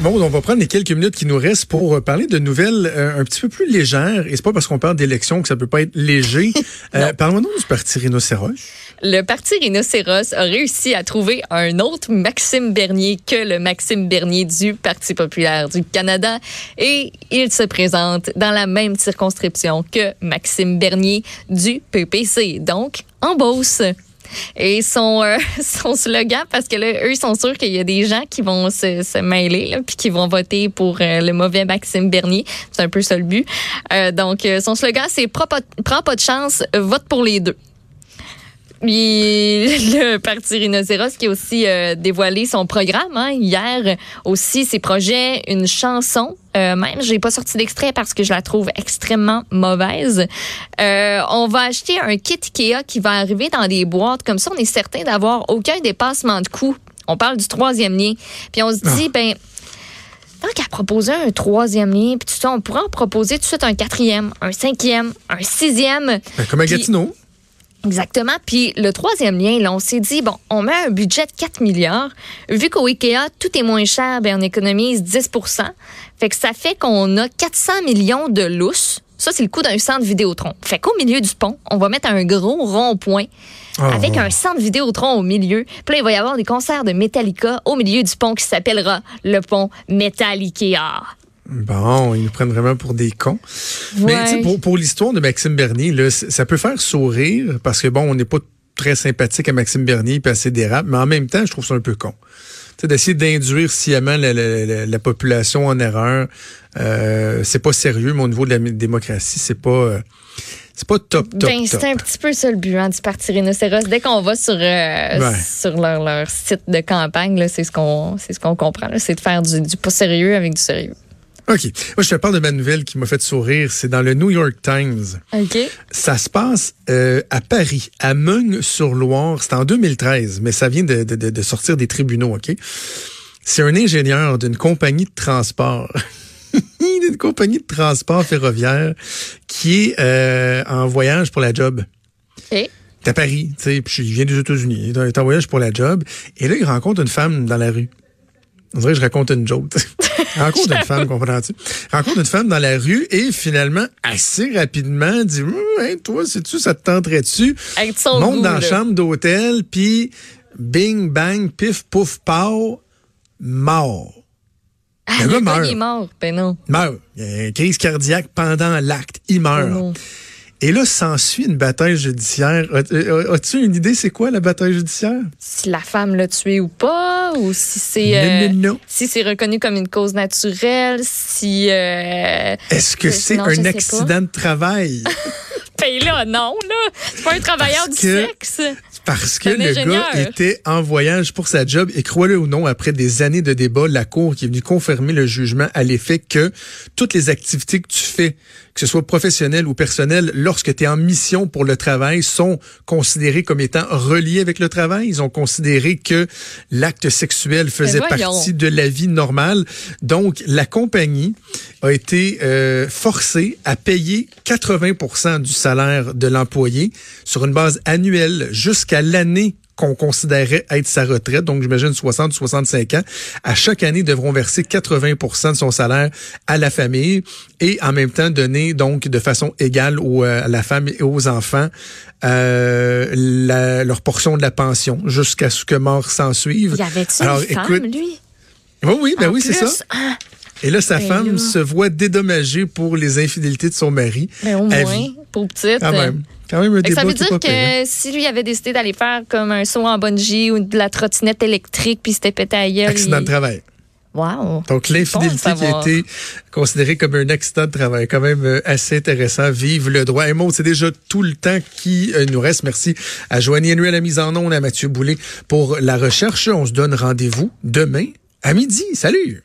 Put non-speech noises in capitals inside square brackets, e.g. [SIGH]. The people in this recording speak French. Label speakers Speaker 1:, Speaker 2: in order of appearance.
Speaker 1: Bon, on va prendre les quelques minutes qui nous restent pour euh, parler de nouvelles euh, un petit peu plus légères. Et c'est pas parce qu'on parle d'élections que ça peut pas être léger. [LAUGHS] euh, Parlons-nous du Parti Rhinocéros.
Speaker 2: Le Parti Rhinocéros a réussi à trouver un autre Maxime Bernier que le Maxime Bernier du Parti populaire du Canada. Et il se présente dans la même circonscription que Maxime Bernier du PPC. Donc, en Beauce. Et son, euh, [LAUGHS] son slogan, parce que là, eux, ils sont sûrs qu'il y a des gens qui vont se, se mêler, là, puis qui vont voter pour euh, le mauvais Maxime Bernier. C'est un peu ça le but. Euh, donc, euh, son slogan, c'est Prends pas, prends pas de chance, vote pour les deux. Puis [LAUGHS] le Parti Rhinocéros qui a aussi euh, dévoilé son programme hein, hier, aussi ses projets, une chanson. Euh, même, j'ai pas sorti d'extrait parce que je la trouve extrêmement mauvaise. Euh, on va acheter un kit Ikea qui va arriver dans des boîtes. Comme ça, on est certain d'avoir aucun dépassement de coût. On parle du troisième lien. Puis on se dit, ben, tant qu'à proposer un troisième lien, puis tout ça, on pourrait en proposer tout de suite un quatrième, un cinquième, un sixième.
Speaker 1: Ben, comme à Gatineau.
Speaker 2: Exactement. Puis le troisième lien, là, on s'est dit, bon, on met un budget de 4 milliards. Vu qu'au IKEA, tout est moins cher, ben, on économise 10% Fait que ça fait qu'on a 400 millions de lousses. Ça, c'est le coût d'un centre Vidéotron. Fait qu'au milieu du pont, on va mettre un gros rond-point
Speaker 1: Ah,
Speaker 2: avec un centre Vidéotron au milieu. Puis là, il va y avoir des concerts de Metallica au milieu du pont qui s'appellera le pont Metallica.
Speaker 1: Bon, ils nous prennent vraiment pour des cons. Mais
Speaker 2: Ouais.
Speaker 1: pour, pour l'histoire de Maxime Bernier, là, ça peut faire sourire parce que bon, on n'est pas très sympathique à Maxime Bernier et à ses dérapes, mais en même temps, je trouve ça un peu con. D'essayer d'induire sciemment la, la- la- la population en erreur, euh, c'est pas sérieux, mais au niveau de la démocratie, c'est pas, euh, c'est pas top, top,
Speaker 2: Ben, c'est un petit peu ça le but hein, du Parti Rhinocéros. Dès qu'on va sur, euh,
Speaker 1: Ouais.
Speaker 2: sur leur, leur site de campagne, c'est ce qu'on ce qu'on comprend. C'est de faire du, du pas sérieux avec du sérieux.
Speaker 1: OK. Moi, je te parle de ma nouvelle qui m'a fait sourire. C'est dans le New York Times.
Speaker 2: OK.
Speaker 1: Ça se passe euh, à Paris, à Meung-sur-Loire. C'est en 2013, mais ça vient de, de- de- sortir des tribunaux, OK? C'est un ingénieur d'une compagnie de transport. [LAUGHS] d'une compagnie de transport ferroviaire qui est euh, en voyage pour la job.
Speaker 2: Et
Speaker 1: T'es à Paris, tu sais, puis il vient des États-Unis. Il est en voyage pour la job. Et là, il rencontre une femme dans la rue. On dirait que je raconte une joke. [LAUGHS] rencontre une femme, comprends-tu? Rencontre une femme dans la rue et finalement, assez rapidement, dit Hum, hey, toi, sais-tu, ça te tenterait-tu? Monte
Speaker 2: goût,
Speaker 1: dans la chambre d'hôtel, puis bing, bang, pif, pouf, pow, mort.
Speaker 2: Ah,
Speaker 1: Le gars meurt.
Speaker 2: il est mort. Ben non.
Speaker 1: Meurt. Il y a une crise cardiaque pendant l'acte. Il
Speaker 2: Oh
Speaker 1: meurt.
Speaker 2: non.
Speaker 1: Et là, s'ensuit une bataille judiciaire. Euh, As-tu une idée, c'est quoi la bataille judiciaire?
Speaker 2: Si la femme l'a tué ou pas, ou si c'est euh, si c'est reconnu comme une cause naturelle, si euh,
Speaker 1: Est-ce que
Speaker 2: Euh,
Speaker 1: c'est un accident de travail? [LAUGHS]
Speaker 2: ben là non là, c'est pas un travailleur
Speaker 1: Parce
Speaker 2: du
Speaker 1: que-
Speaker 2: sexe.
Speaker 1: Parce que le
Speaker 2: ingénieur.
Speaker 1: gars était en voyage pour sa job et crois-le ou non, après des années de débat, la Cour qui est venue confirmer le jugement à l'effet que toutes les activités que tu fais, que ce soit professionnelles ou personnelles, lorsque tu es en mission pour le travail, sont considérées comme étant reliées avec le travail. Ils ont considéré que l'acte sexuel faisait partie de la vie normale. Donc, la compagnie a été euh, forcée à payer 80% du salaire de l'employé sur une base annuelle jusqu'à l'année qu'on considérait être sa retraite, donc j'imagine 60 ou 65 ans, à chaque année devront verser 80% de son salaire à la famille et en même temps donner donc de façon égale aux, euh, à la femme et aux enfants euh, la- leur portion de la pension jusqu'à ce que mort s'en suive.
Speaker 2: Y avait-tu
Speaker 1: Alors,
Speaker 2: une femme
Speaker 1: écoute,
Speaker 2: lui?
Speaker 1: Oui, oui, ben
Speaker 2: En
Speaker 1: oui, c'est ça.
Speaker 2: ah,
Speaker 1: Et là, sa
Speaker 2: Ben
Speaker 1: femme
Speaker 2: là.
Speaker 1: se voit dédommagée pour les infidélités de son mari.
Speaker 2: ben au moins
Speaker 1: vie.
Speaker 2: pour petite.
Speaker 1: Quand même. Quand même un débat
Speaker 2: ça veut dire que si lui avait décidé d'aller faire comme un saut en bungee ou de la trottinette électrique puis s'était pété gueule.
Speaker 1: Accident
Speaker 2: il-
Speaker 1: de travail.
Speaker 2: Wow.
Speaker 1: Donc, l'infidélité
Speaker 2: Bon
Speaker 1: qui a été considérée comme un accident de travail, quand même euh, assez intéressant. Vive le droit. Et Maud, c'est déjà tout le temps qui euh, nous reste. Merci à Joanie Henry à la mise en onde, à Mathieu Boulay pour la recherche. On se donne rendez-vous demain à midi. Salut!